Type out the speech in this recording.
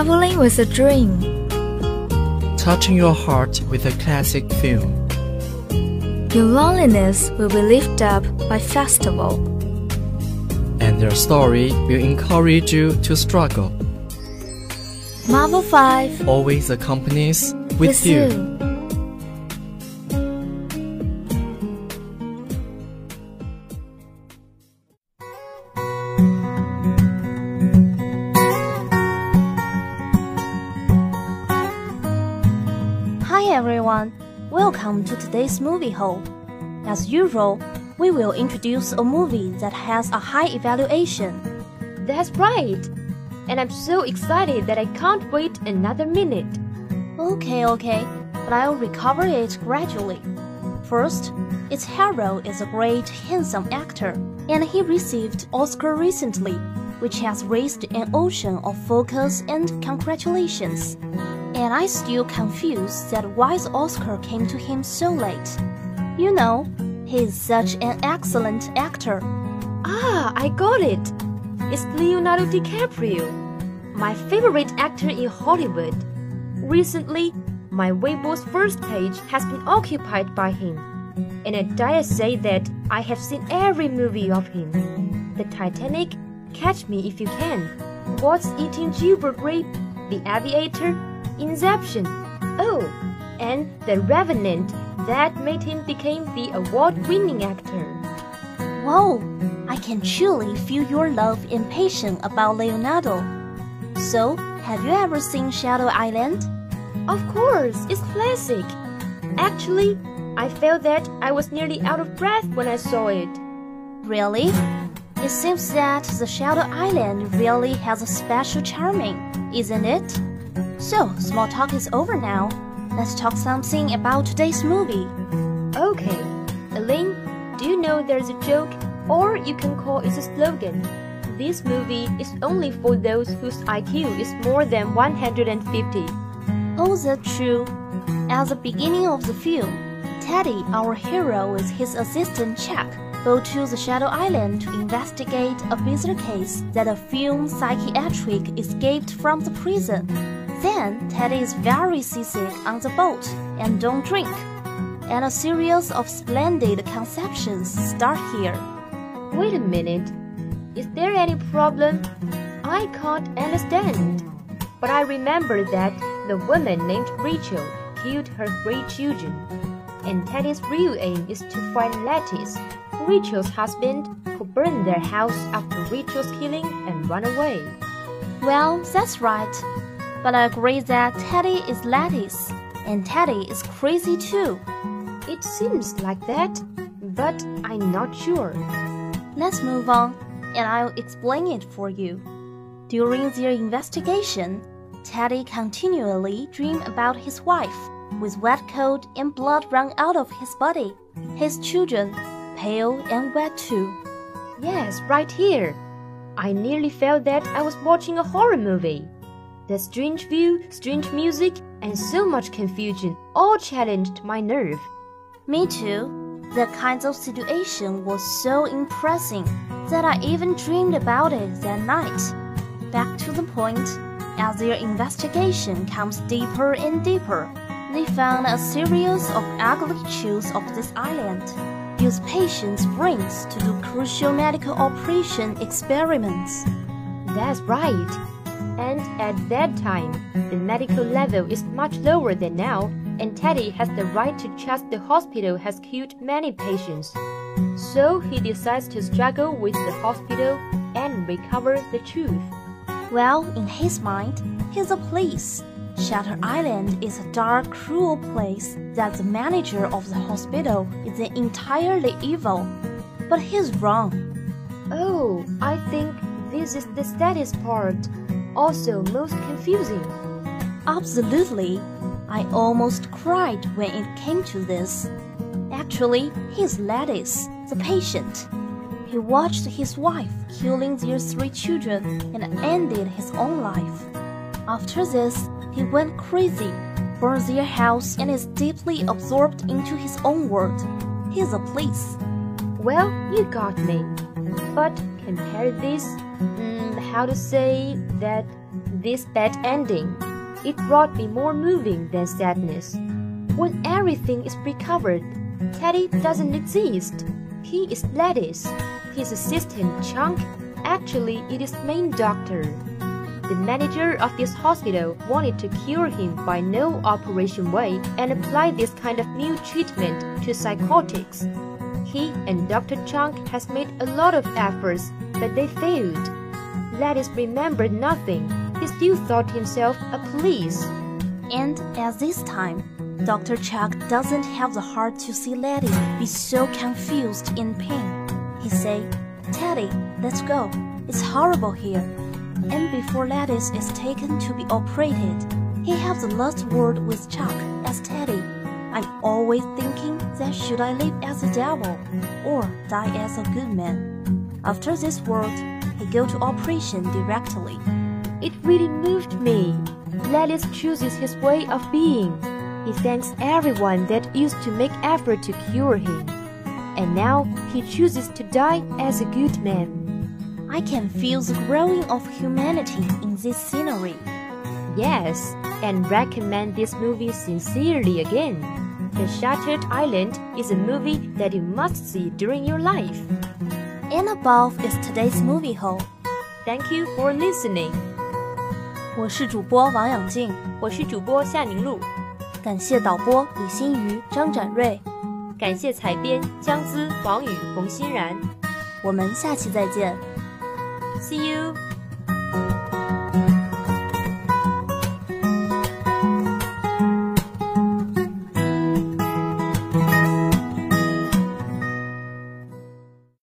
Traveling with a dream. touching your heart with a classic film. Your loneliness will be lifted up by festival. And their story will encourage you to struggle, Marvel 5 always accompanies with, you. Hi everyone, welcome to today's movie hole. As usual, we will introduce a movie that has a high evaluation. That's right. And I'm so excited that I can't wait another minute. Okay, okay, but I'll recover it gradually. First, its hero is a great, handsome actor, and he received Oscar recently, which has raised an ocean of focus and congratulations. And I still confused that why Oscar came to him so late. You know, he is such an excellent actor. Ah, I got it. It's Leonardo DiCaprio, my favorite actor in Hollywood. Recently, my Weibo's first page has been occupied by him, and I dare say that I have seen every movie of him. The Titanic, Catch Me If You Can, What's Eating Gilbert Grape, The Aviator, Inception, oh, and The Revenant that made him become the award-winning actor. Whoa, I can truly feel your love and passion about Leonardo. So, have you ever seen Shutter Island? Of course, it's classic. Actually, I felt that I was nearly out of breath when I saw it. Really? It seems that the Shutter Island really has a special charming, isn't it? So, small talk is over now. Let's talk something about today's movie. Okay, Elaine, do you know there's a joke, or you can call it a slogan? This movie is only for those whose IQ is more than 150. Oh, that's true. At the beginning of the film, Teddy, our hero, with his assistant Chuck, go to the Shutter Island to investigate a bizarre case that a film psychiatric escaped from the prison. Then Teddy is very seasick on the boat and don't drink. And a series of splendid conceptions start here. Wait a minute. Is there any problem? I can't understand. But I remember that the woman named Rachel killed her three children. And Teddy's real aim is to find Laeddis, Rachel's husband, who burned their house after Rachel's killing and run away. Well, that's right. But I agree that Teddy is Laeddis, and Teddy is crazy too. It seems like that, but I'm not sure. Let's move on, and I'll explain it for you. During their investigation, Teddy continually dreamed about his wife, with wet coat and blood run out of his body. His children, pale and wet too. Yes, right here. I nearly felt that I was watching a horror movie. The strange view, strange music, and so much confusion all challenged my nerve. Me too. The kind of situation was so impressing that I even dreamed about it that night. Back to the point, as their investigation comes deeper and deeper, they found a series of ugly chills of this island. Use patients' brains to do crucial medical operation experiments. That's right. And at that time, the medical level is much lower than now, and Teddy has the right to trust the hospital has killed many patients. So he decides to struggle with the hospital and recover the truth. Well, in his mind, he's a police. Shutter Island is a dark, cruel place that the manager of the hospital is entirely evil. But he's wrong. Oh, I think this is the saddest part, also most confusing. Absolutely. I almost cried when it came to this. Actually, he's Laeddis, the patient. He watched his wife killing their three children and ended his own life. After this, he went crazy, burned their house, and is deeply absorbed into his own world. He's a police. Well, you got me. But compare this, mm, how to say that this bad ending. It brought me more moving than sadness. When everything is recovered, Teddy doesn't exist. He is Laeddis. His assistant, Chuck, actually it is main doctor. The manager of this hospital wanted to cure him by no operation way and apply this kind of new treatment to psychotics. He and Dr. Chuck has made a lot of efforts, but they failed. Laeddis remembered nothing. He still thought himself a police. And at this time, Dr. Chuck doesn't have the heart to see Letty be so confused in pain. He say, Teddy, let's go. It's horrible here and before Laeddis is taken to be operated, he has the last word with Chuck as Teddy. I'm always thinking that should I live as a devil or die as a good man. After this word, he go to operation directly. It really moved me. Laeddis chooses his way of being. He thanks everyone that used to make effort to cure him. And now he chooses to die as a good man. I can feel the growing of humanity in this scenery. Yes, and recommend this movie sincerely again. The Shutter Island is a movie that you must see during your life. And above is today's movie hole. Thank you for listening. 我是主播王养静，我是主播夏宁露，感谢导播李新瑜、张展瑞，感谢采编姜姿、王宇、冯欣然。我们下期再见。See you.